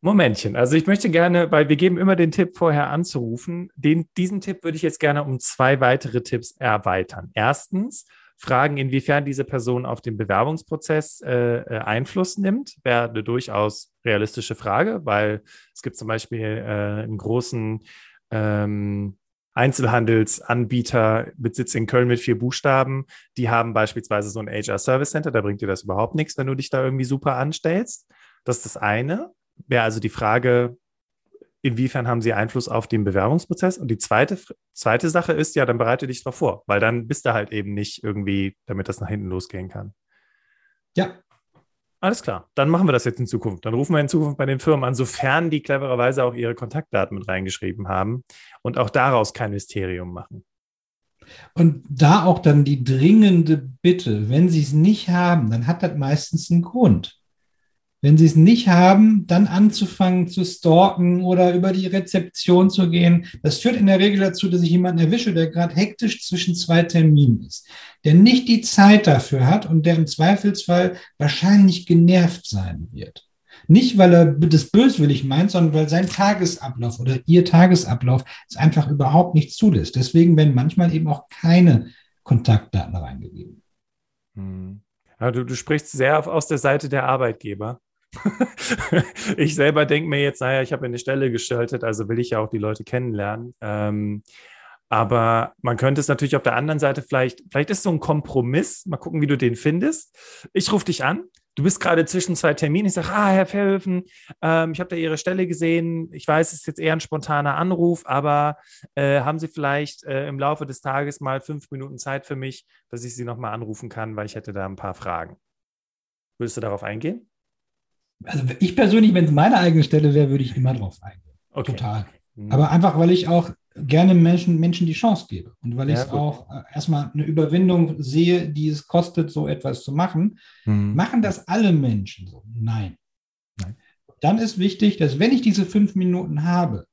Momentchen. Also ich möchte gerne, weil wir geben immer den Tipp vorher anzurufen. Den, diesen Tipp würde ich jetzt gerne um zwei weitere Tipps erweitern. Erstens, fragen, inwiefern diese Person auf den Bewerbungsprozess äh, äh, Einfluss nimmt, wäre eine durchaus realistische Frage, weil es gibt zum Beispiel äh, einen großen ähm, Einzelhandelsanbieter mit Sitz in Köln mit vier Buchstaben, die haben beispielsweise so ein HR Service Center, da bringt dir das überhaupt nichts, wenn du dich da irgendwie super anstellst. Das ist das eine. Wäre also die Frage, inwiefern haben sie Einfluss auf den Bewerbungsprozess? Und die zweite, zweite Sache ist, ja, dann bereite dich darauf vor, weil dann bist du halt eben nicht irgendwie, damit das nach hinten losgehen kann. Ja. Alles klar, dann machen wir das jetzt in Zukunft. Dann rufen wir in Zukunft bei den Firmen an, sofern die clevererweise auch ihre Kontaktdaten mit reingeschrieben haben und auch daraus kein Mysterium machen. Und da auch dann die dringende Bitte, wenn sie es nicht haben, dann hat das meistens einen Grund. Wenn sie es nicht haben, dann anzufangen zu stalken oder über die Rezeption zu gehen. Das führt in der Regel dazu, dass ich jemanden erwische, der gerade hektisch zwischen zwei Terminen ist, der nicht die Zeit dafür hat und der im Zweifelsfall wahrscheinlich genervt sein wird. Nicht, weil er das böswillig meint, sondern weil sein Tagesablauf oder ihr Tagesablauf es einfach überhaupt nicht zulässt. Deswegen werden manchmal eben auch keine Kontaktdaten reingegeben. Hm. Ja, du, du sprichst sehr aus der Seite der Arbeitgeber. ich selber denke mir jetzt, naja, ich habe eine Stelle gestaltet, also will ich ja auch die Leute kennenlernen. Ähm, aber man könnte es natürlich auf der anderen Seite vielleicht, vielleicht ist so ein Kompromiss. Mal gucken, wie du den findest. Ich rufe dich an. Du bist gerade zwischen zwei Terminen. Ich sage, ah, Herr Verhöfen, ähm, ich habe da Ihre Stelle gesehen. Ich weiß, es ist jetzt eher ein spontaner Anruf, aber äh, haben Sie vielleicht äh, im Laufe des Tages mal fünf Minuten Zeit für mich, dass ich Sie nochmal anrufen kann, weil ich hätte da ein paar Fragen. Würdest du darauf eingehen? Also ich persönlich, wenn es meine eigene Stelle wäre, würde ich immer drauf eingehen. Okay. Total. Mhm. Aber einfach, weil ich auch gerne Menschen, Menschen die Chance gebe und weil ja, ich auch äh, erstmal eine Überwindung sehe, die es kostet, so etwas zu machen. Mhm. Machen das alle Menschen so? Nein. Nein. Dann ist wichtig, dass wenn ich diese fünf Minuten habe,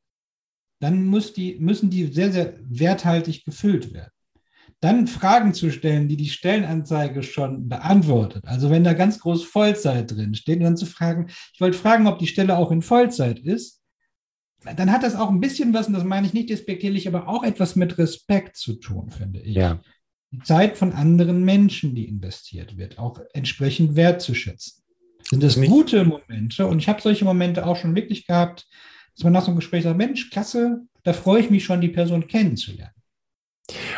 dann muss die, müssen die sehr, sehr werthaltig gefüllt werden dann Fragen zu stellen, die die Stellenanzeige schon beantwortet. Also wenn da ganz groß Vollzeit drin steht, dann zu fragen, ich wollte fragen, ob die Stelle auch in Vollzeit ist, dann hat das auch ein bisschen was, und das meine ich nicht despektierlich, aber auch etwas mit Respekt zu tun, finde ich. Ja. Die Zeit von anderen Menschen, die investiert wird, auch entsprechend wertzuschätzen. Sind das gute Momente? Und ich habe solche Momente auch schon wirklich gehabt, dass man nach so einem Gespräch sagt, Mensch, klasse, da freue ich mich schon, die Person kennenzulernen.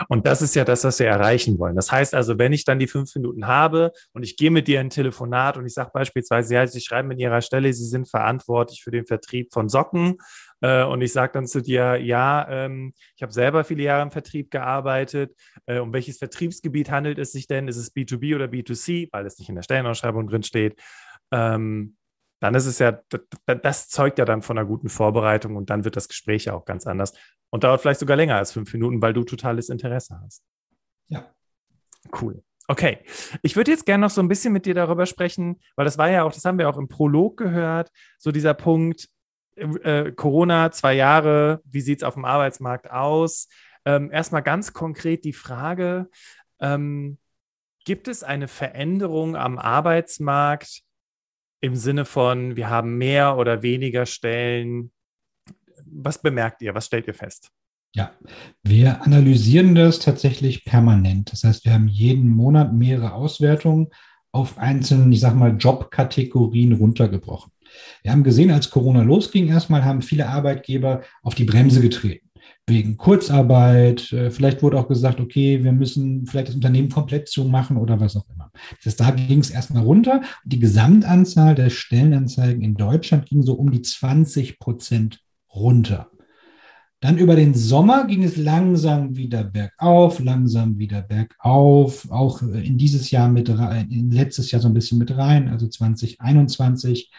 Und das ist ja das, was wir erreichen wollen. Das heißt also, wenn ich dann die fünf Minuten habe und ich gehe mit dir in ein Telefonat und ich sage beispielsweise, ja, Sie schreiben in Ihrer Stelle, Sie sind verantwortlich für den Vertrieb von Socken. Äh, und ich sage dann zu dir, ja, ähm, ich habe selber viele Jahre im Vertrieb gearbeitet. Äh, um welches Vertriebsgebiet handelt es sich denn? Ist es B2B oder B2C, weil es nicht in der Stellenausschreibung drin steht? Ähm, dann ist es ja, das zeugt ja dann von einer guten Vorbereitung und dann wird das Gespräch ja auch ganz anders und dauert vielleicht sogar länger als fünf Minuten, weil du totales Interesse hast. Ja. Cool. Okay, ich würde jetzt gerne noch so ein bisschen mit dir darüber sprechen, weil das war ja auch, das haben wir auch im Prolog gehört, so dieser Punkt, äh, Corona, zwei Jahre, wie sieht es auf dem Arbeitsmarkt aus? Ähm, erstmal ganz konkret die Frage, ähm, gibt es eine Veränderung am Arbeitsmarkt, im Sinne von, wir haben mehr oder weniger Stellen. Was bemerkt ihr? Was stellt ihr fest? Ja, wir analysieren das tatsächlich permanent. Das heißt, wir haben jeden Monat mehrere Auswertungen auf einzelne, ich sag mal, Jobkategorien runtergebrochen. Wir haben gesehen, als Corona losging, erstmal haben viele Arbeitgeber auf die Bremse getreten wegen Kurzarbeit. Äh, vielleicht wurde auch gesagt, okay, wir müssen vielleicht das Unternehmen komplett zumachen oder was auch immer. Das da ging es erstmal runter. Die Gesamtanzahl der Stellenanzeigen in Deutschland ging so um die 20 Prozent runter. Dann über den Sommer ging es langsam wieder bergauf, langsam wieder bergauf, auch in dieses Jahr mit rein, in letztes Jahr so ein bisschen mit rein, also 2021.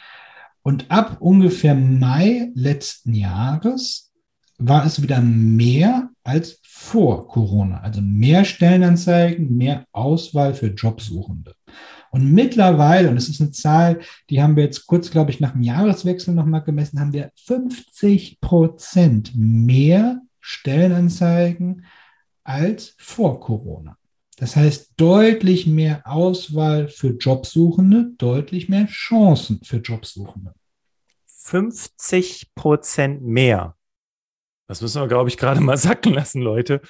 Und ab ungefähr Mai letzten Jahres war es wieder mehr als vor Corona. Also mehr Stellenanzeigen, mehr Auswahl für Jobsuchende. Und mittlerweile, und es ist eine Zahl, die haben wir jetzt kurz, glaube ich, nach dem Jahreswechsel nochmal gemessen, haben wir 50 Prozent mehr Stellenanzeigen als vor Corona. Das heißt, deutlich mehr Auswahl für Jobsuchende, deutlich mehr Chancen für Jobsuchende. 50 Prozent mehr. Das müssen wir, glaube ich, gerade mal sacken lassen, Leute.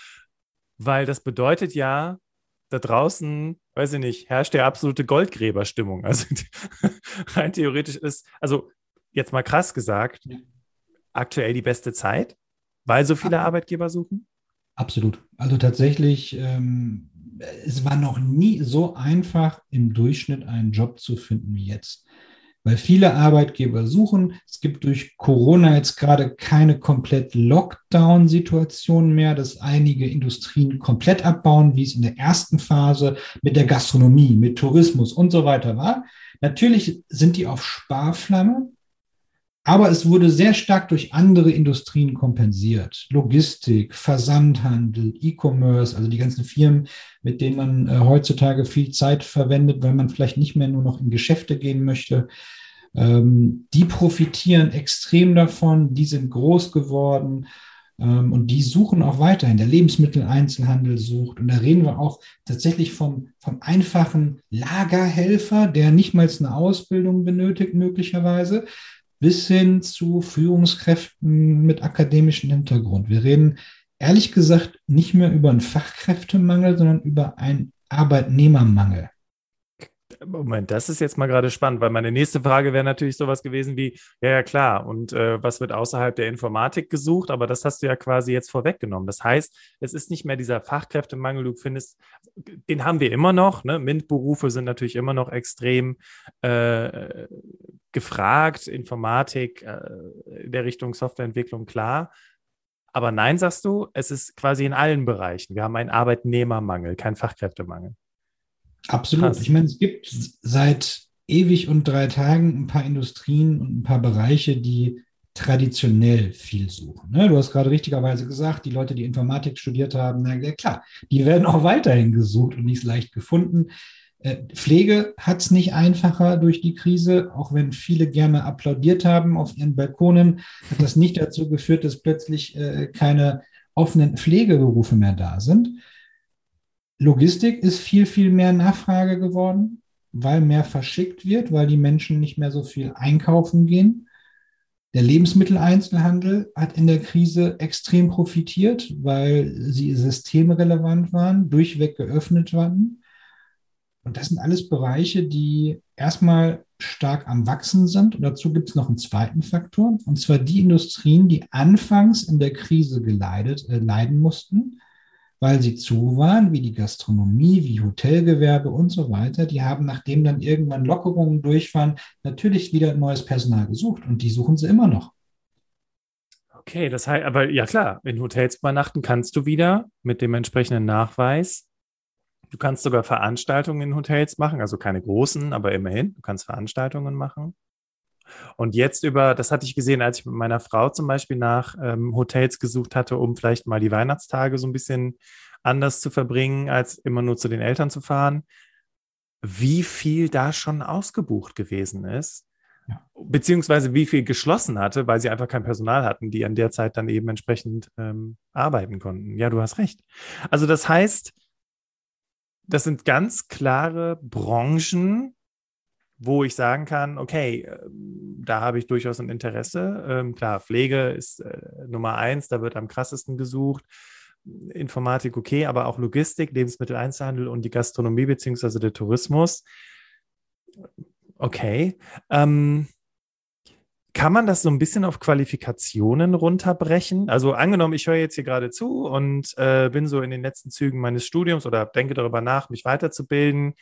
Weil das bedeutet ja, da draußen, weiß ich nicht, herrscht der absolute Goldgräberstimmung. Also rein theoretisch ist, also jetzt mal krass gesagt, ja. aktuell die beste Zeit, weil so viele Arbeitgeber suchen? Absolut. Also tatsächlich, ähm, es war noch nie so einfach, im Durchschnitt einen Job zu finden wie jetzt weil viele Arbeitgeber suchen. Es gibt durch Corona jetzt gerade keine komplett Lockdown-Situation mehr, dass einige Industrien komplett abbauen, wie es in der ersten Phase mit der Gastronomie, mit Tourismus und so weiter war. Natürlich sind die auf Sparflamme, aber es wurde sehr stark durch andere Industrien kompensiert. Logistik, Versandhandel, E-Commerce, also die ganzen Firmen, mit denen man äh, heutzutage viel Zeit verwendet, weil man vielleicht nicht mehr nur noch in Geschäfte gehen möchte. Ähm, die profitieren extrem davon, die sind groß geworden ähm, und die suchen auch weiterhin. Der Lebensmitteleinzelhandel sucht und da reden wir auch tatsächlich vom, vom einfachen Lagerhelfer, der nicht mal eine Ausbildung benötigt möglicherweise, bis hin zu Führungskräften mit akademischem Hintergrund. Wir reden ehrlich gesagt nicht mehr über einen Fachkräftemangel, sondern über einen Arbeitnehmermangel. Moment, das ist jetzt mal gerade spannend, weil meine nächste Frage wäre natürlich sowas gewesen wie, ja, ja, klar, und äh, was wird außerhalb der Informatik gesucht? Aber das hast du ja quasi jetzt vorweggenommen. Das heißt, es ist nicht mehr dieser Fachkräftemangel, du findest, den haben wir immer noch. Ne? MINT-Berufe sind natürlich immer noch extrem äh, gefragt, Informatik äh, in der Richtung Softwareentwicklung, klar. Aber nein, sagst du, es ist quasi in allen Bereichen. Wir haben einen Arbeitnehmermangel, keinen Fachkräftemangel. Absolut. Krass. Ich meine, es gibt seit ewig und drei Tagen ein paar Industrien und ein paar Bereiche, die traditionell viel suchen. Ne? Du hast gerade richtigerweise gesagt, die Leute, die Informatik studiert haben, na ja, klar, die werden auch weiterhin gesucht und nicht leicht gefunden. Äh, Pflege hat es nicht einfacher durch die Krise, auch wenn viele gerne applaudiert haben auf ihren Balkonen, hat das nicht dazu geführt, dass plötzlich äh, keine offenen Pflegeberufe mehr da sind. Logistik ist viel, viel mehr Nachfrage geworden, weil mehr verschickt wird, weil die Menschen nicht mehr so viel einkaufen gehen. Der Lebensmitteleinzelhandel hat in der Krise extrem profitiert, weil sie systemrelevant waren, durchweg geöffnet waren. Und das sind alles Bereiche, die erstmal stark am Wachsen sind. Und dazu gibt es noch einen zweiten Faktor, und zwar die Industrien, die anfangs in der Krise geleidet, äh, leiden mussten, weil sie zu waren, wie die Gastronomie, wie Hotelgewerbe und so weiter. Die haben, nachdem dann irgendwann Lockerungen durch waren, natürlich wieder neues Personal gesucht und die suchen sie immer noch. Okay, das heißt, aber ja klar, in Hotels übernachten kannst du wieder mit dem entsprechenden Nachweis. Du kannst sogar Veranstaltungen in Hotels machen, also keine großen, aber immerhin, du kannst Veranstaltungen machen. Und jetzt über, das hatte ich gesehen, als ich mit meiner Frau zum Beispiel nach ähm, Hotels gesucht hatte, um vielleicht mal die Weihnachtstage so ein bisschen anders zu verbringen, als immer nur zu den Eltern zu fahren, wie viel da schon ausgebucht gewesen ist. Ja. Beziehungsweise wie viel geschlossen hatte, weil sie einfach kein Personal hatten, die an der Zeit dann eben entsprechend ähm, arbeiten konnten. Ja, du hast recht. Also das heißt, das sind ganz klare Branchen, wo ich sagen kann, okay, ähm, da habe ich durchaus ein Interesse. Ähm, klar, Pflege ist äh, Nummer eins, da wird am krassesten gesucht. Informatik okay, aber auch Logistik, Lebensmitteleinzelhandel und die Gastronomie beziehungsweise der Tourismus. Okay. Ähm, kann man das so ein bisschen auf Qualifikationen runterbrechen? Also angenommen, ich höre jetzt hier gerade zu und äh, bin so in den letzten Zügen meines Studiums oder denke darüber nach, mich weiterzubilden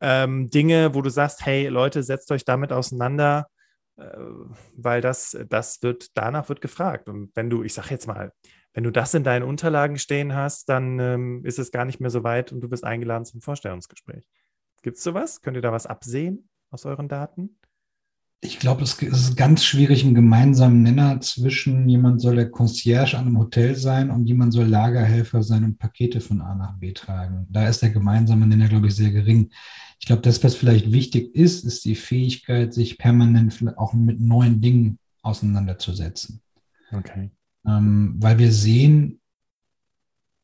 ähm, Dinge, wo du sagst, hey Leute, setzt euch damit auseinander, äh, weil das, das wird, danach wird gefragt. Und wenn du, ich sag jetzt mal, wenn du das in deinen Unterlagen stehen hast, dann ähm, ist es gar nicht mehr so weit und du bist eingeladen zum Vorstellungsgespräch. Gibt es sowas? Könnt ihr da was absehen aus euren Daten? Ich glaube, es ist ganz schwierig, einen gemeinsamen Nenner zwischen jemand soll der Concierge an einem Hotel sein und jemand soll Lagerhelfer sein und Pakete von A nach B tragen. Da ist der gemeinsame Nenner, glaube ich, sehr gering. Ich glaube, das, was vielleicht wichtig ist, ist die Fähigkeit, sich permanent auch mit neuen Dingen auseinanderzusetzen. Okay. Ähm, weil wir sehen,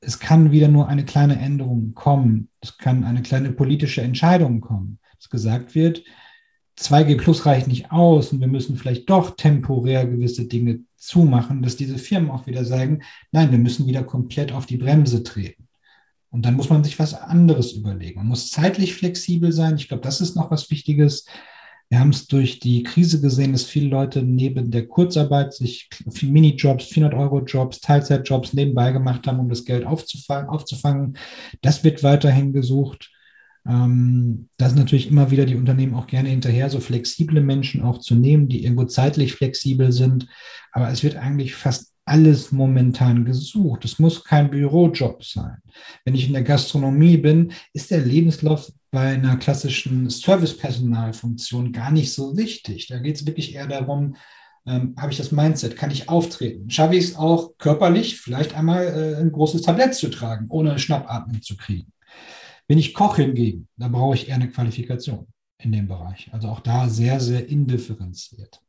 es kann wieder nur eine kleine Änderung kommen. Es kann eine kleine politische Entscheidung kommen, dass gesagt wird, 2G Plus reicht nicht aus und wir müssen vielleicht doch temporär gewisse Dinge zumachen, dass diese Firmen auch wieder sagen, nein, wir müssen wieder komplett auf die Bremse treten. Und dann muss man sich was anderes überlegen. Man muss zeitlich flexibel sein. Ich glaube, das ist noch was Wichtiges. Wir haben es durch die Krise gesehen, dass viele Leute neben der Kurzarbeit sich Minijobs, 400-Euro-Jobs, Teilzeitjobs nebenbei gemacht haben, um das Geld aufzufangen. aufzufangen. Das wird weiterhin gesucht. Ähm, da sind natürlich immer wieder die Unternehmen auch gerne hinterher, so flexible Menschen auch zu nehmen, die irgendwo zeitlich flexibel sind. Aber es wird eigentlich fast alles momentan gesucht. Es muss kein Bürojob sein. Wenn ich in der Gastronomie bin, ist der Lebenslauf bei einer klassischen Servicepersonalfunktion gar nicht so wichtig. Da geht es wirklich eher darum, ähm, habe ich das Mindset, kann ich auftreten? Schaffe ich es auch körperlich, vielleicht einmal äh, ein großes Tablett zu tragen, ohne Schnappatmung zu kriegen? Bin ich Koch hingegen, da brauche ich eher eine Qualifikation in dem Bereich. Also auch da sehr, sehr indifferenziert.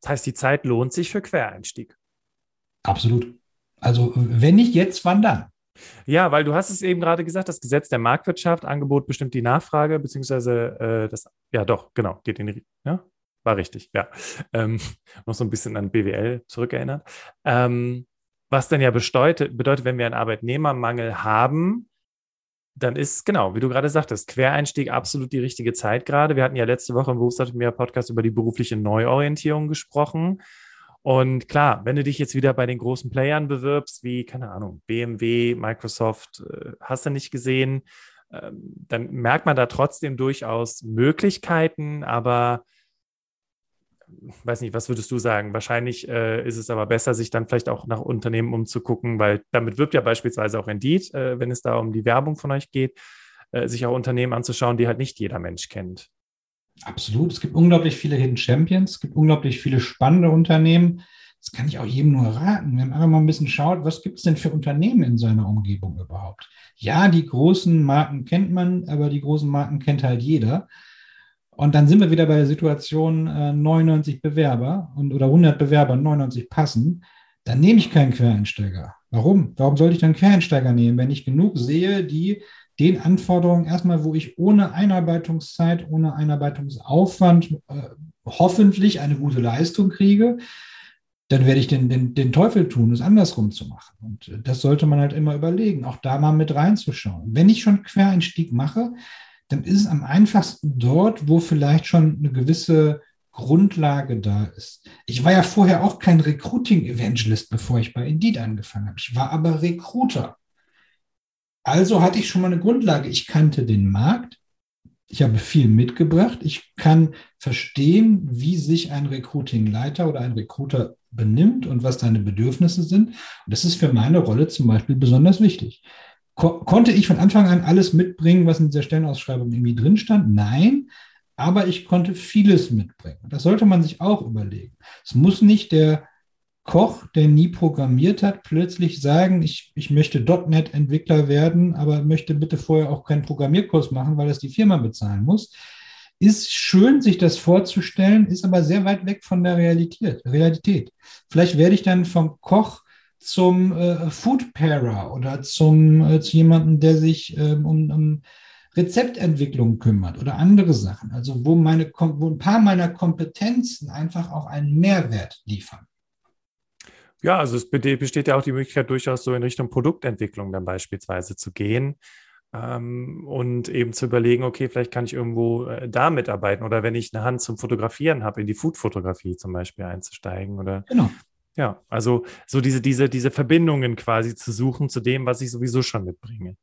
Das heißt, die Zeit lohnt sich für Quereinstieg. Absolut. Also wenn nicht jetzt, wann dann? Ja, weil du hast es eben gerade gesagt, das Gesetz der Marktwirtschaft, Angebot bestimmt die Nachfrage, beziehungsweise äh, das, ja doch, genau, geht in die, ja, war richtig, ja. Ähm, noch so ein bisschen an BWL zurückerinnert. Ähm, was dann ja bedeutet, bedeutet, wenn wir einen Arbeitnehmermangel haben, dann ist, genau, wie du gerade sagtest, Quereinstieg absolut die richtige Zeit gerade. Wir hatten ja letzte Woche im Berufsautonomie-Podcast über die berufliche Neuorientierung gesprochen. Und klar, wenn du dich jetzt wieder bei den großen Playern bewirbst, wie, keine Ahnung, BMW, Microsoft, äh, hast du nicht gesehen, äh, dann merkt man da trotzdem durchaus Möglichkeiten, aber weiß nicht, was würdest du sagen? Wahrscheinlich äh, ist es aber besser, sich dann vielleicht auch nach Unternehmen umzugucken, weil damit wirbt ja beispielsweise auch Indeed, äh, wenn es da um die Werbung von euch geht, äh, sich auch Unternehmen anzuschauen, die halt nicht jeder Mensch kennt. Absolut. Es gibt unglaublich viele Hidden Champions, es gibt unglaublich viele spannende Unternehmen. Das kann ich auch jedem nur raten. Wenn man einfach mal ein bisschen schaut, was gibt es denn für Unternehmen in seiner Umgebung überhaupt? Ja, die großen Marken kennt man, aber die großen Marken kennt halt jeder. Und dann sind wir wieder bei der Situation äh, 99 Bewerber und, oder 100 Bewerber, 99 passen. Dann nehme ich keinen Quereinsteiger. Warum? Warum sollte ich dann Quereinsteiger nehmen, wenn ich genug sehe, die den Anforderungen erstmal, wo ich ohne Einarbeitungszeit, ohne Einarbeitungsaufwand äh, hoffentlich eine gute Leistung kriege, dann werde ich den, den, den Teufel tun, es andersrum zu machen. Und äh, das sollte man halt immer überlegen, auch da mal mit reinzuschauen. Wenn ich schon Quereinstieg mache, dann ist es am einfachsten dort, wo vielleicht schon eine gewisse Grundlage da ist. Ich war ja vorher auch kein Recruiting-Evangelist, bevor ich bei Indeed angefangen habe. Ich war aber Recruiter. Also hatte ich schon mal eine Grundlage. Ich kannte den Markt. Ich habe viel mitgebracht. Ich kann verstehen, wie sich ein Recruiting-Leiter oder ein Recruiter benimmt und was seine Bedürfnisse sind. Und das ist für meine Rolle zum Beispiel besonders wichtig. Ko konnte ich von Anfang an alles mitbringen, was in dieser Stellenausschreibung irgendwie drin stand? Nein, aber ich konnte vieles mitbringen. Das sollte man sich auch überlegen. Es muss nicht der Koch, der nie programmiert hat, plötzlich sagen, ich, ich möchte .NET-Entwickler werden, aber möchte bitte vorher auch keinen Programmierkurs machen, weil das die Firma bezahlen muss. Ist schön, sich das vorzustellen, ist aber sehr weit weg von der Realität. Realität. Vielleicht werde ich dann vom Koch zum äh, Food Pairer oder zum, äh, zu jemandem, der sich ähm, um, um Rezeptentwicklung kümmert oder andere Sachen. Also wo, meine, wo ein paar meiner Kompetenzen einfach auch einen Mehrwert liefern. Ja, also es besteht ja auch die Möglichkeit, durchaus so in Richtung Produktentwicklung dann beispielsweise zu gehen ähm, und eben zu überlegen, okay, vielleicht kann ich irgendwo äh, da mitarbeiten oder wenn ich eine Hand zum Fotografieren habe, in die Food-Fotografie zum Beispiel einzusteigen oder genau. Ja, also so diese, diese, diese Verbindungen quasi zu suchen zu dem, was ich sowieso schon mitbringe.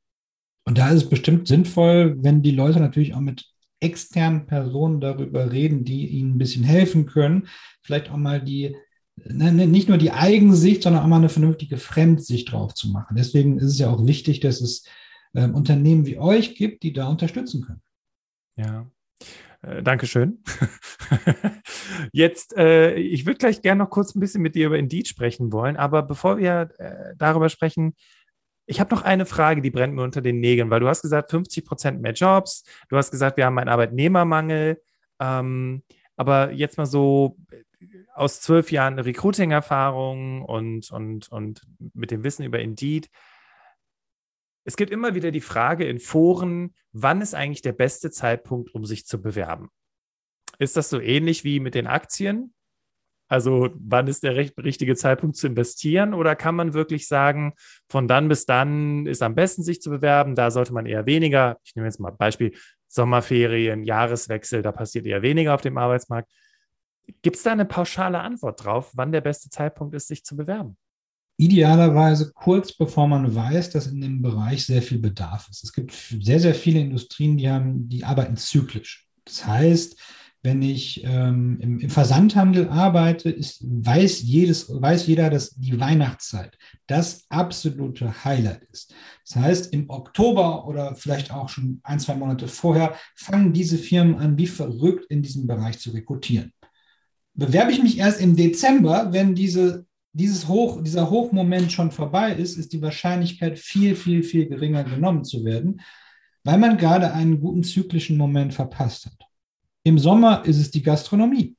Und da ist es bestimmt sinnvoll, wenn die Leute natürlich auch mit externen Personen darüber reden, die ihnen ein bisschen helfen können, vielleicht auch mal die Ne, ne, nicht nur die Eigensicht, sondern auch mal eine vernünftige Fremdsicht drauf zu machen. Deswegen ist es ja auch wichtig, dass es äh, Unternehmen wie euch gibt, die da unterstützen können. Ja. Äh, Dankeschön. Jetzt, äh, ich würde gleich gerne noch kurz ein bisschen mit dir über Indeed sprechen wollen, aber bevor wir äh, darüber sprechen, ich habe noch eine Frage, die brennt mir unter den Nägeln, weil du hast gesagt, 50 Prozent mehr Jobs, du hast gesagt, wir haben einen Arbeitnehmermangel, ähm, aber jetzt mal so, aus zwölf Jahren Recruiting-Erfahrung und, und, und mit dem Wissen über Indeed. Es gibt immer wieder die Frage in Foren, wann ist eigentlich der beste Zeitpunkt, um sich zu bewerben? Ist das so ähnlich wie mit den Aktien? Also wann ist der recht, richtige Zeitpunkt zu investieren? Oder kann man wirklich sagen, von dann bis dann ist am besten sich zu bewerben, da sollte man eher weniger, ich nehme jetzt mal Beispiel Sommerferien, Jahreswechsel, da passiert eher weniger auf dem Arbeitsmarkt. Gibt es da eine pauschale Antwort drauf, wann der beste Zeitpunkt ist, sich zu bewerben? Idealerweise kurz bevor man weiß, dass in dem Bereich sehr viel Bedarf ist. Es gibt sehr, sehr viele Industrien, die, haben, die arbeiten zyklisch. Das heißt, wenn ich ähm, im, im, Versandhandel arbeite, ist, weiß, jedes, weiß jeder, dass die Weihnachtszeit das absolute Highlight ist. Das heißt, im Oktober oder vielleicht auch schon ein, zwei Monate vorher fangen diese Firmen an, wie verrückt in diesem Bereich zu rekrutieren. Bewerbe ich mich erst im Dezember, wenn diese dieses Hoch, dieser Hochmoment schon vorbei ist, ist die Wahrscheinlichkeit viel, viel, viel geringer genommen zu werden, weil man gerade einen guten zyklischen Moment verpasst hat. Im Sommer ist es die Gastronomie.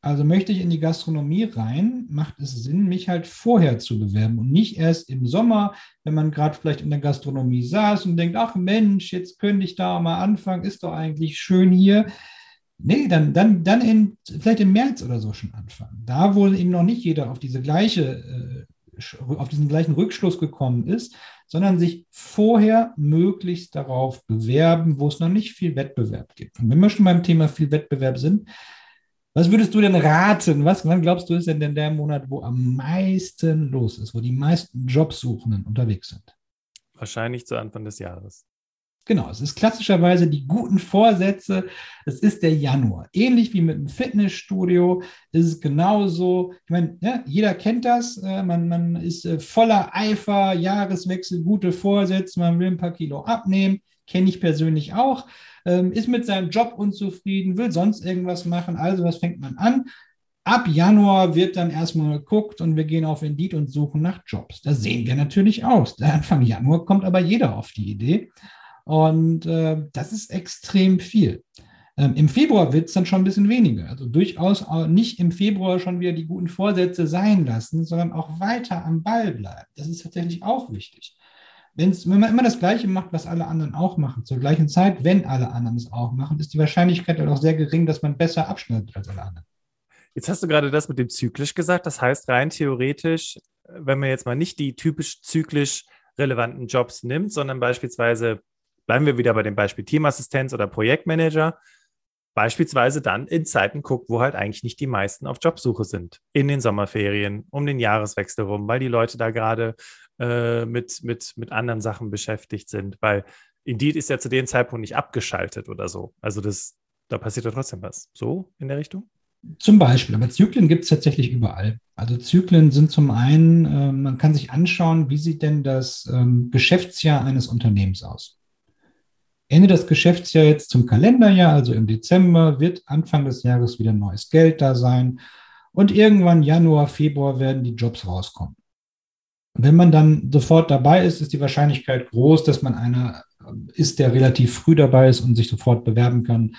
Also möchte ich in die Gastronomie rein, macht es Sinn, mich halt vorher zu bewerben und nicht erst im Sommer, wenn man gerade vielleicht in der Gastronomie saß und denkt, ach Mensch, jetzt könnte ich da mal anfangen, ist doch eigentlich schön hier. Nee, dann, dann, dann in, vielleicht im März oder so schon anfangen. Da, wo eben noch nicht jeder auf diese gleiche, äh, auf diesen gleichen Rückschluss gekommen ist, sondern sich vorher möglichst darauf bewerben, wo es noch nicht viel Wettbewerb gibt. Und wenn wir schon beim Thema viel Wettbewerb sind, was würdest du denn raten? Was, wann glaubst du, ist denn der Monat, wo am meisten los ist, wo die meisten Jobsuchenden unterwegs sind? Wahrscheinlich zu Anfang des Jahres. Genau, es ist klassischerweise die guten Vorsätze. Es ist der Januar. Ähnlich wie mit dem Fitnessstudio ist es genauso. Ich meine, ja, jeder kennt das. Äh, man, man ist äh, voller Eifer, Jahreswechsel, gute Vorsätze. Man will ein paar Kilo abnehmen. Kenne ich persönlich auch. Ähm, ist mit seinem Job unzufrieden, will sonst irgendwas machen. Also, was fängt man an? Ab Januar wird dann erstmal geguckt und wir gehen auf Indeed und suchen nach Jobs. Da sehen wir natürlich aus. Anfang Januar kommt aber jeder auf die Idee. Und äh, das ist extrem viel. Ähm, Im Februar wird es dann schon ein bisschen weniger. Also durchaus nicht im Februar schon wieder die guten Vorsätze sein lassen, sondern auch weiter am Ball bleiben. Das ist tatsächlich auch wichtig. Wenn's, wenn man immer das Gleiche macht, was alle anderen auch machen, zur gleichen Zeit, wenn alle anderen es auch machen, ist die Wahrscheinlichkeit halt auch sehr gering, dass man besser abschneidet als alle anderen. Jetzt hast du gerade das mit dem zyklisch gesagt. Das heißt, rein theoretisch, wenn man jetzt mal nicht die typisch zyklisch relevanten Jobs nimmt, sondern beispielsweise bleiben wir wieder bei dem Beispiel Teamassistenz oder Projektmanager, beispielsweise dann in Zeiten guckt, wo halt eigentlich nicht die meisten auf Jobsuche sind. In den Sommerferien, um den Jahreswechsel rum, weil die Leute da gerade äh, mit, mit, mit anderen Sachen beschäftigt sind. Weil Indeed ist ja zu dem Zeitpunkt nicht abgeschaltet oder so. Also das, da passiert ja trotzdem was. So in der Richtung? Zum Beispiel, aber Zyklen gibt es tatsächlich überall. Also Zyklen sind zum einen, äh, man kann sich anschauen, wie sieht denn das ähm, Geschäftsjahr eines Unternehmens aus. Ende des Geschäftsjahr jetzt zum Kalenderjahr, also im Dezember, wird Anfang des Jahres wieder neues Geld da sein. Und irgendwann Januar, Februar werden die Jobs rauskommen. Wenn man dann sofort dabei ist, ist die Wahrscheinlichkeit groß, dass man einer ist, der relativ früh dabei ist und sich sofort bewerben kann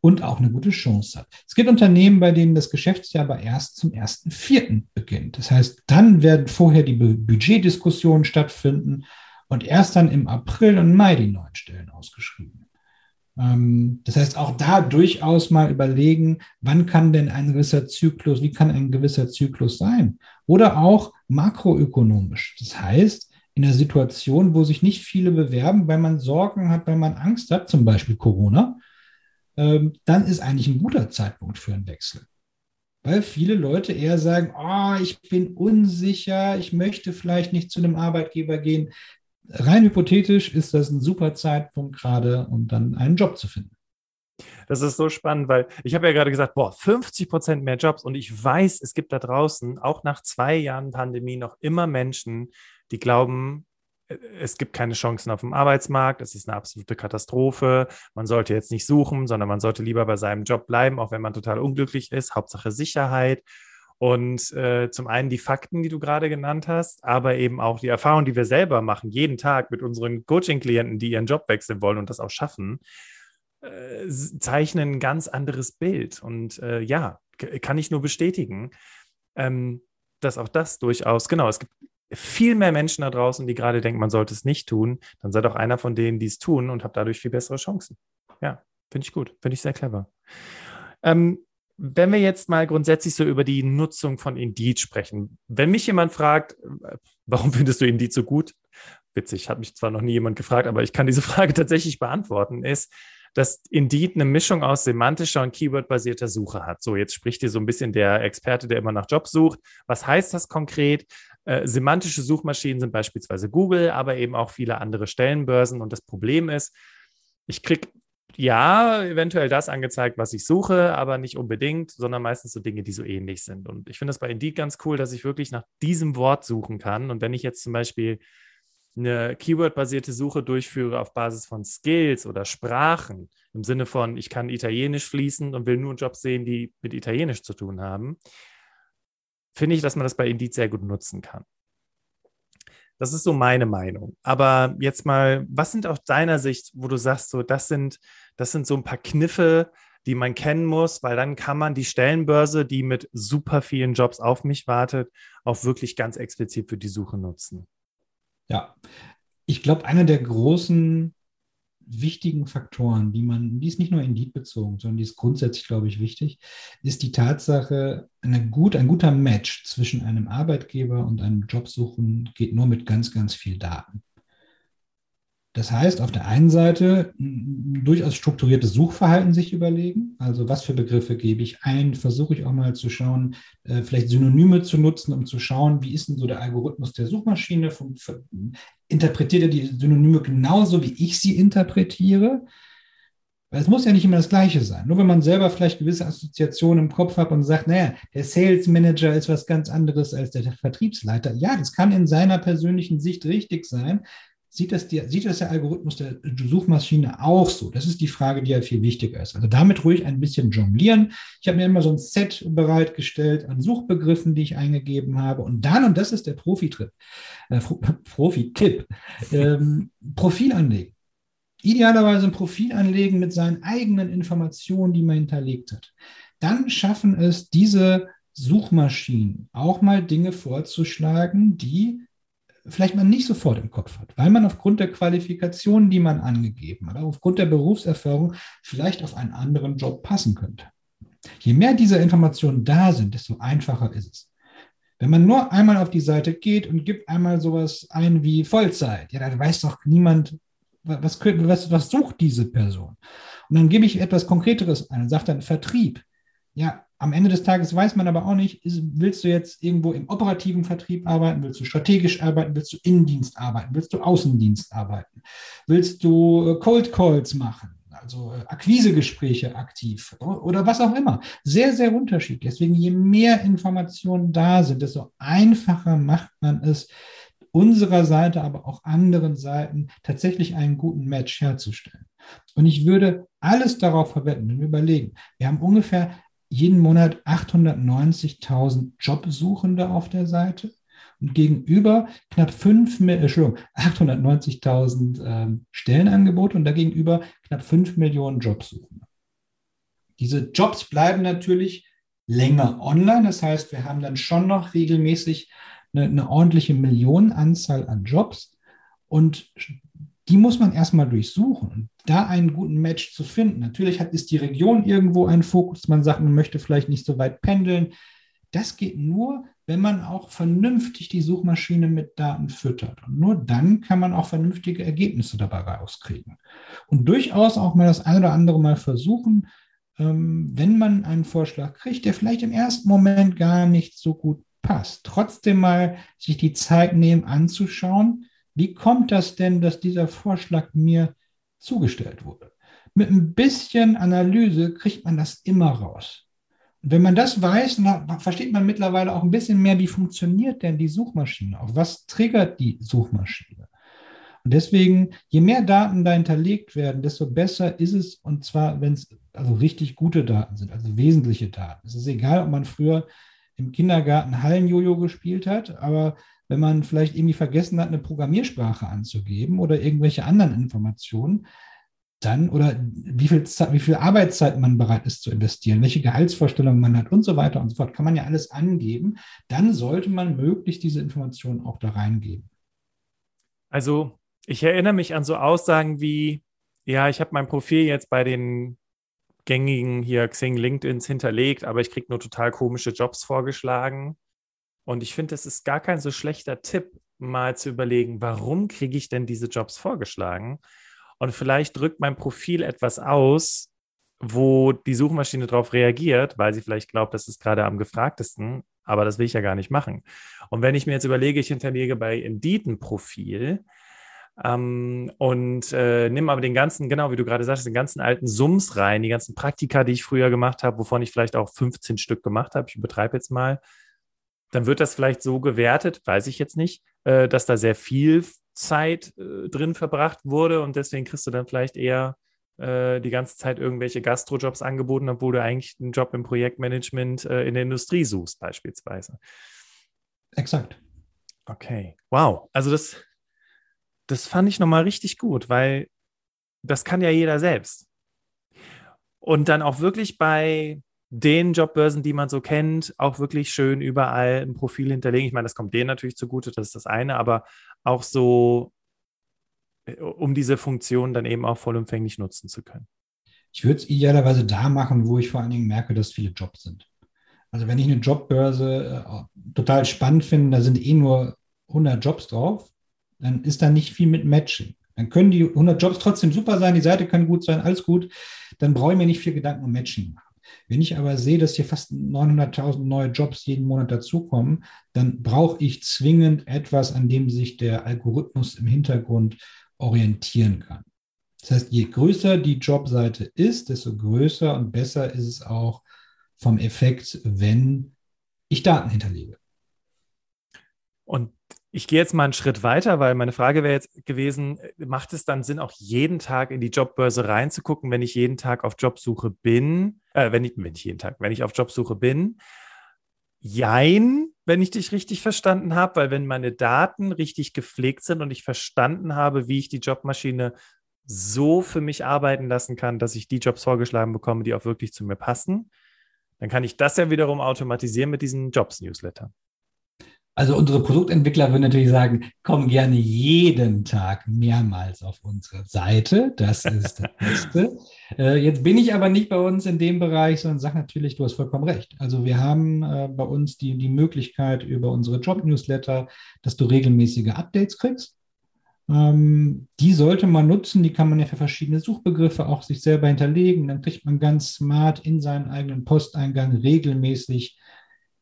und auch eine gute Chance hat. Es gibt Unternehmen, bei denen das Geschäftsjahr aber erst zum 1.4. beginnt. Das heißt, dann werden vorher die Budgetdiskussionen stattfinden und erst dann im April und Mai die neuen Stellen ausgeschrieben. Ähm, das heißt, auch da durchaus mal überlegen, wann kann denn ein gewisser Zyklus, wie kann ein gewisser Zyklus sein? Oder auch makroökonomisch. Das heißt, in der Situation, wo sich nicht viele bewerben, weil man Sorgen hat, weil man Angst hat, zum Beispiel Corona, ähm, dann ist eigentlich ein guter Zeitpunkt für einen Wechsel weil viele Leute eher sagen, oh, ich bin unsicher, ich möchte vielleicht nicht zu einem Arbeitgeber gehen, rein hypothetisch ist das ein super Zeitpunkt gerade, um dann einen Job zu finden. Das ist so spannend, weil ich habe ja gerade gesagt, boah, 50 Prozent mehr Jobs und ich weiß, es gibt da draußen auch nach zwei Jahren Pandemie noch immer Menschen, die glauben, es gibt keine Chancen auf dem Arbeitsmarkt, es ist eine absolute Katastrophe, man sollte jetzt nicht suchen, sondern man sollte lieber bei seinem Job bleiben, auch wenn man total unglücklich ist, Hauptsache Sicherheit. Und äh, zum einen die Fakten, die du gerade genannt hast, aber eben auch die Erfahrung, die wir selber machen, jeden Tag mit unseren Coaching-Klienten, die ihren Job wechseln wollen und das auch schaffen, äh, zeichnen ein ganz anderes Bild. Und äh, ja, kann ich nur bestätigen, ähm, dass auch das durchaus, genau, es gibt viel mehr Menschen da draußen, die gerade denken, man sollte es nicht tun. Dann sei doch einer von denen, die es tun und habe dadurch viel bessere Chancen. Ja, finde ich gut, finde ich sehr clever. Ähm, wenn wir jetzt mal grundsätzlich so über die Nutzung von Indeed sprechen, wenn mich jemand fragt, äh, warum findest du Indeed so gut? Witzig, hat mich zwar noch nie jemand gefragt, aber ich kann diese Frage tatsächlich beantworten, ist, dass Indeed eine Mischung aus semantischer und Keyword-basierter Suche hat. So, jetzt spricht hier so ein bisschen der Experte, der immer nach Jobs sucht. Was heißt das konkret? Äh, semantische Suchmaschinen sind beispielsweise Google, aber eben auch viele andere Stellenbörsen. Und das Problem ist, ich kriege ja, eventuell das angezeigt, was ich suche, aber nicht unbedingt, sondern meistens so Dinge, die so ähnlich sind. Und ich finde das bei Indeed ganz cool, dass ich wirklich nach diesem Wort suchen kann. Und wenn ich jetzt zum Beispiel eine Keyword-basierte Suche durchführe auf Basis von Skills oder Sprachen, im Sinne von, ich kann Italienisch fließen und will nur Jobs sehen, die mit Italienisch zu tun haben, finde ich, dass man das bei Indeed sehr gut nutzen kann. Das ist so meine Meinung. Aber jetzt mal, was sind aus deiner Sicht, wo du sagst, so, das sind, das sind so ein paar Kniffe, die man kennen muss, weil dann kann man die Stellenbörse, die mit super vielen Jobs auf mich wartet, auch wirklich ganz explizit für die Suche nutzen. Ja, ich glaube, einer der großen wichtigen Faktoren, die man, die ist nicht nur Indeed bezogen, sondern die ist grundsätzlich, glaube ich, wichtig, ist die Tatsache, eine gut, ein guter Match zwischen einem Arbeitgeber und einem Jobsuchen geht nur mit ganz, ganz viel Daten. Das heißt, auf der einen Seite durchaus strukturiertes Suchverhalten sich überlegen. Also was für Begriffe gebe ich ein? Versuche ich auch mal zu schauen, äh, vielleicht Synonyme zu nutzen, um zu schauen, wie ist denn so der Algorithmus der Suchmaschine? Interpretiert er die Synonyme genauso, wie ich sie interpretiere? Weil es muss ja nicht immer das Gleiche sein. Nur wenn man selber vielleicht gewisse Assoziationen im Kopf hat und sagt, naja, der Sales Manager ist was ganz anderes als der Vertriebsleiter. Ja, das kann in seiner persönlichen Sicht richtig sein sieht das, die, sieht das der Algorithmus der Suchmaschine auch so? Das ist die Frage, die ja viel wichtiger ist. Also damit ruhig ein bisschen jonglieren. Ich habe mir immer so ein Set bereitgestellt an Suchbegriffen, die ich eingegeben habe. Und dann, und das ist der Profi-Trip, äh, Profi-Tipp, ähm, Profil anlegen. Idealerweise ein Profil anlegen mit seinen eigenen Informationen, die man hinterlegt hat. Dann schaffen es diese Suchmaschinen auch mal Dinge vorzuschlagen, die vielleicht man nicht sofort im Kopf hat, weil man aufgrund der Qualifikationen, die man angegeben hat, aufgrund der Berufserfahrung vielleicht auf einen anderen Job passen könnte. Je mehr diese Informationen da sind, desto einfacher ist es. Wenn man nur einmal auf die Seite geht und gibt einmal sowas ein wie Vollzeit, ja, dann weiß doch niemand, was, was, was sucht diese Person. Und dann gebe ich etwas Konkreteres ein und sage dann Vertrieb. Ja, am Ende des Tages weiß man aber auch nicht, ist, willst du jetzt irgendwo im operativen Vertrieb arbeiten, willst du strategisch arbeiten, willst du Innendienst arbeiten, willst du Außendienst arbeiten, willst du äh, Cold Calls machen, also äh, Akquisegespräche aktiv oder was auch immer. Sehr, sehr unterschiedlich. Deswegen, je mehr Informationen da sind, desto einfacher macht man es, unserer Seite, aber auch anderen Seiten tatsächlich einen guten Match herzustellen. Und ich würde alles darauf verwenden, wenn wir überlegen, wir haben ungefähr jeden Monat 890.000 Jobsuchende auf der Seite und gegenüber knapp 5, Entschuldigung, 890.000 ähm, Stellenangebote und dagegenüber knapp 5 Millionen Jobsuchende. Diese Jobs bleiben natürlich länger online. Das heißt, wir haben dann schon noch regelmäßig eine, eine ordentliche Millionenanzahl an Jobs. Und die muss man erstmal durchsuchen und da einen guten Match zu finden. Natürlich hat, ist die Region irgendwo ein Fokus. Man sagt, man möchte vielleicht nicht so weit pendeln. Das geht nur, wenn man auch vernünftig die Suchmaschine mit Daten füttert. Und nur dann kann man auch vernünftige Ergebnisse dabei rauskriegen. Und durchaus auch mal das eine oder andere Mal versuchen, ähm, wenn man einen Vorschlag kriegt, der vielleicht im ersten Moment gar nicht so gut passt, trotzdem mal sich die Zeit nehmen anzuschauen, wie kommt das denn, dass dieser Vorschlag mir zugestellt wurde? Mit ein bisschen Analyse kriegt man das immer raus. Und wenn man das weiß, dann versteht man mittlerweile auch ein bisschen mehr, wie funktioniert denn die Suchmaschine? Auf was triggert die Suchmaschine? Und deswegen, je mehr Daten da hinterlegt werden, desto besser ist es. Und zwar, wenn es also richtig gute Daten sind, also wesentliche Daten. Es ist egal, ob man früher im Kindergarten Hallenjojo gespielt hat, aber wenn man vielleicht irgendwie vergessen hat, eine Programmiersprache anzugeben oder irgendwelche anderen Informationen, dann oder wie viel, wie viel Arbeitszeit man bereit ist zu investieren, welche Gehaltsvorstellungen man hat und so weiter und so fort, kann man ja alles angeben. Dann sollte man möglichst diese Informationen auch da reingeben. Also ich erinnere mich an so Aussagen wie, ja, ich habe mein Profil jetzt bei den gängigen hier Xing, LinkedIns hinterlegt, aber ich kriege nur total komische Jobs vorgeschlagen. Und ich finde, es ist gar kein so schlechter Tipp, mal zu überlegen, warum kriege ich denn diese Jobs vorgeschlagen? Und vielleicht drückt mein Profil etwas aus, wo die Suchmaschine darauf reagiert, weil sie vielleicht glaubt, das ist gerade am gefragtesten, aber das will ich ja gar nicht machen. Und wenn ich mir jetzt überlege, ich hinterlege bei Indeed ein Profil ähm, und äh, nimm aber den ganzen, genau wie du gerade sagst, den ganzen alten Sums rein, die ganzen Praktika, die ich früher gemacht habe, wovon ich vielleicht auch 15 Stück gemacht habe, ich übertreibe jetzt mal, dann wird das vielleicht so gewertet, weiß ich jetzt nicht, äh, dass da sehr viel Zeit äh, drin verbracht wurde und deswegen kriegst du dann vielleicht eher äh, die ganze Zeit irgendwelche Gastrojobs angeboten, obwohl du eigentlich einen Job im Projektmanagement äh, in der Industrie suchst, beispielsweise. Exakt. Okay. Wow. Also das, das fand ich nochmal richtig gut, weil das kann ja jeder selbst. Und dann auch wirklich bei den Jobbörsen, die man so kennt, auch wirklich schön überall ein Profil hinterlegen. Ich meine, das kommt denen natürlich zugute, das ist das eine, aber auch so, äh, um diese Funktion dann eben auch vollumfänglich nutzen zu können. Ich würde es idealerweise da machen, wo ich vor allen Dingen merke, dass viele Jobs sind. Also wenn ich eine Jobbörse äh, total spannend finde, da sind eh nur 100 Jobs drauf, dann ist da nicht viel mit Matching. Dann können die 100 Jobs trotzdem super sein, die Seite kann gut sein, alles gut. Dann brauche ich mir nicht viel Gedanken um Matching machen. Wenn ich aber sehe, dass hier fast 900.000 neue Jobs jeden Monat dazukommen, dann brauche ich zwingend etwas, an dem sich der Algorithmus im Hintergrund orientieren kann. Das heißt, je größer die Jobseite ist, desto größer und besser ist es auch vom Effekt, wenn ich Daten hinterlege. Und ich gehe jetzt mal einen Schritt weiter, weil meine Frage wäre jetzt gewesen, macht es dann Sinn, auch jeden Tag in die Jobbörse reinzugucken, wenn ich jeden Tag auf Jobsuche bin? Äh, wenn, ich, wenn ich jeden Tag, wenn ich auf Jobsuche bin? Jein, wenn ich dich richtig verstanden habe, weil wenn meine Daten richtig gepflegt sind und ich verstanden habe, wie ich die Jobmaschine so für mich arbeiten lassen kann, dass ich die Jobs vorgeschlagen bekomme, die auch wirklich zu mir passen, dann kann ich das ja wiederum automatisieren mit diesen Jobs-Newsletter. Also unsere Produktentwickler würden natürlich sagen, komm gerne jeden Tag mehrmals auf unsere Seite. Das ist das Beste. äh, jetzt bin ich aber nicht bei uns in dem Bereich, sondern sage natürlich, du hast vollkommen recht. Also wir haben äh, bei uns die, die Möglichkeit über unsere Job-Newsletter, dass du regelmäßige Updates kriegst. Ähm, die sollte man nutzen, die kann man ja für verschiedene Suchbegriffe auch sich selber hinterlegen. Dann kriegt man ganz smart in seinen eigenen Posteingang regelmäßig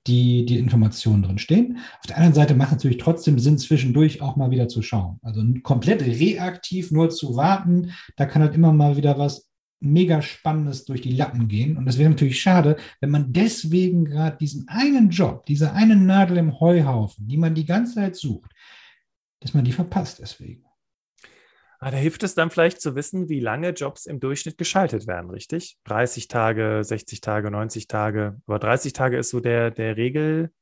die, die Informationen drin stehen. Auf der anderen Seite macht natürlich trotzdem Sinn, zwischendurch auch mal wieder zu schauen. Also komplett reaktiv nur zu warten, da kann halt immer mal wieder was mega Spannendes durch die Lappen gehen. Und das wäre natürlich schade, wenn man deswegen gerade diesen einen Job, diese eine Nadel im Heuhaufen, die man die ganze Zeit sucht, dass man die verpasst deswegen. Ah, da hilft es dann vielleicht zu wissen, wie lange Jobs im Durchschnitt geschaltet werden, richtig? 30 Tage, 60 Tage, 90 Tage. Aber 30 Tage ist so der, der Regel,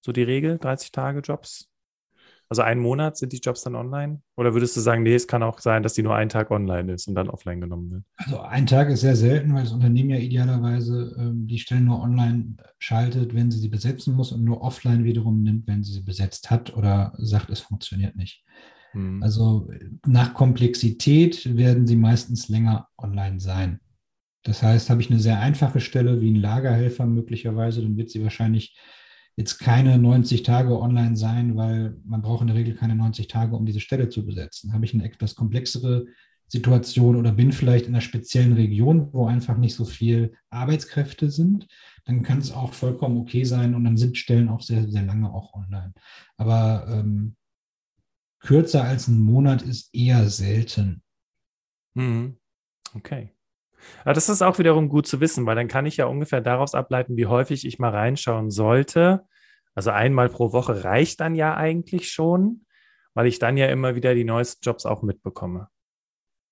so die Regel, 30 Tage Jobs. Also einen Monat sind die Jobs dann online? Oder würdest du sagen, nee, es kann auch sein, dass die nur einen Tag online ist und dann offline genommen wird? Also ein Tag ist sehr selten, weil das Unternehmen ja idealerweise ähm, die Stellen nur online schaltet, wenn sie sie besetzen muss und nur offline wiederum nimmt, wenn sie sie besetzt hat oder sagt, es funktioniert nicht. Mhm. Also nach Komplexität werden sie meistens länger online sein. Das heißt, habe ich eine sehr einfache Stelle wie ein Lagerhelfer möglicherweise, dann wird sie wahrscheinlich jetzt keine 90 Tage online sein, weil man braucht in der Regel keine 90 Tage, um diese Stelle zu besetzen. Habe ich eine etwas komplexere Situation oder bin vielleicht in einer speziellen Region, wo einfach nicht so viel Arbeitskräfte sind, dann kann es auch vollkommen okay sein und dann sind Stellen auch sehr, sehr lange auch online. Aber ähm, kürzer als ein Monat ist eher selten. Mhm. Okay. Aber das ist auch wiederum gut zu wissen, weil dann kann ich ja ungefähr daraus ableiten, wie häufig ich mal reinschauen sollte. Also einmal pro Woche reicht dann ja eigentlich schon, weil ich dann ja immer wieder die neuesten Jobs auch mitbekomme.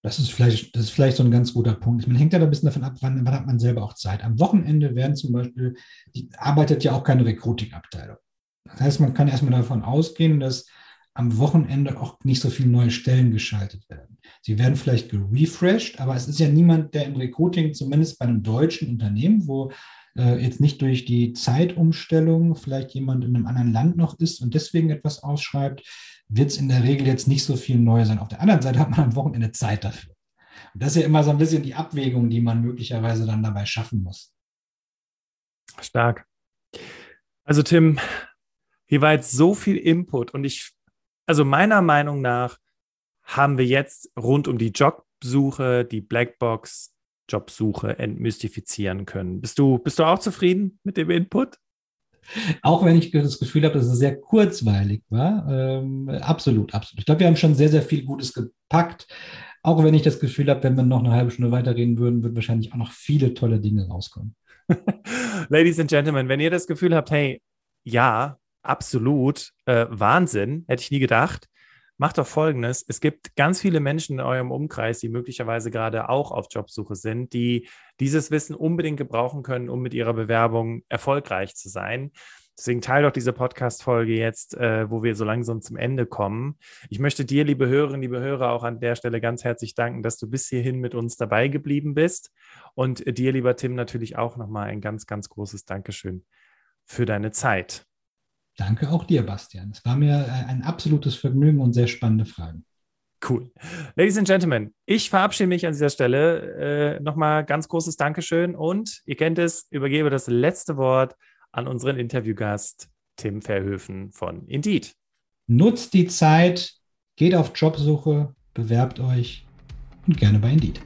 Das ist vielleicht, das ist vielleicht so ein ganz guter Punkt. Man hängt ja da ein bisschen davon ab, wann, wann hat man selber auch Zeit. Am Wochenende werden zum Beispiel, die arbeitet ja auch keine Recruiting-Abteilung. Das heißt, man kann erstmal davon ausgehen, dass am Wochenende auch nicht so viele neue Stellen geschaltet werden. Sie werden vielleicht gerefreshed, aber es ist ja niemand, der im Recruiting, zumindest bei einem deutschen Unternehmen, wo äh, jetzt nicht durch die Zeitumstellung vielleicht jemand in einem anderen Land noch ist und deswegen etwas ausschreibt, wird es in der Regel jetzt nicht so viel neu sein. Auf der anderen Seite hat man am Wochenende Zeit dafür. Und das ist ja immer so ein bisschen die Abwägung, die man möglicherweise dann dabei schaffen muss. Stark. Also Tim, hier war jetzt so viel Input und ich, also meiner Meinung nach haben wir jetzt rund um die Jobsuche, die Blackbox Jobsuche entmystifizieren können. Bist du, bist du auch zufrieden mit dem Input? Auch wenn ich das Gefühl habe, dass es sehr kurzweilig war. Ähm, absolut, absolut. Ich glaube, wir haben schon sehr, sehr viel Gutes gepackt. Auch wenn ich das Gefühl habe, wenn wir noch eine halbe Stunde weiterreden würden, würden wahrscheinlich auch noch viele tolle Dinge rauskommen. Ladies and Gentlemen, wenn ihr das Gefühl habt, hey, ja, absolut, äh, Wahnsinn, hätte ich nie gedacht, macht doch Folgendes. Es gibt ganz viele Menschen in eurem Umkreis, die möglicherweise gerade auch auf Jobsuche sind, die dieses Wissen unbedingt gebrauchen können, um mit ihrer Bewerbung erfolgreich zu sein. Deswegen teile doch diese Podcast-Folge jetzt, äh, wo wir so langsam zum Ende kommen. Ich möchte dir, liebe Hörerinnen, liebe Hörer, auch an der Stelle ganz herzlich danken, dass du bis hierhin mit uns dabei geblieben bist. Und dir, lieber Tim, natürlich auch nochmal ein ganz, ganz großes Dankeschön für deine Zeit. Danke auch dir, Bastian. Es war mir äh, ein absolutes Vergnügen und sehr spannende Fragen. Cool. Ladies and Gentlemen, ich verabschiede mich an dieser Stelle. Äh, Nochmal ganz großes Dankeschön und ihr kennt es, übergebe das letzte Wort an unseren Interviewgast Tim Verhöfen von Indeed. Nutzt die Zeit, geht auf Jobsuche, bewerbt euch und gerne bei Indeed.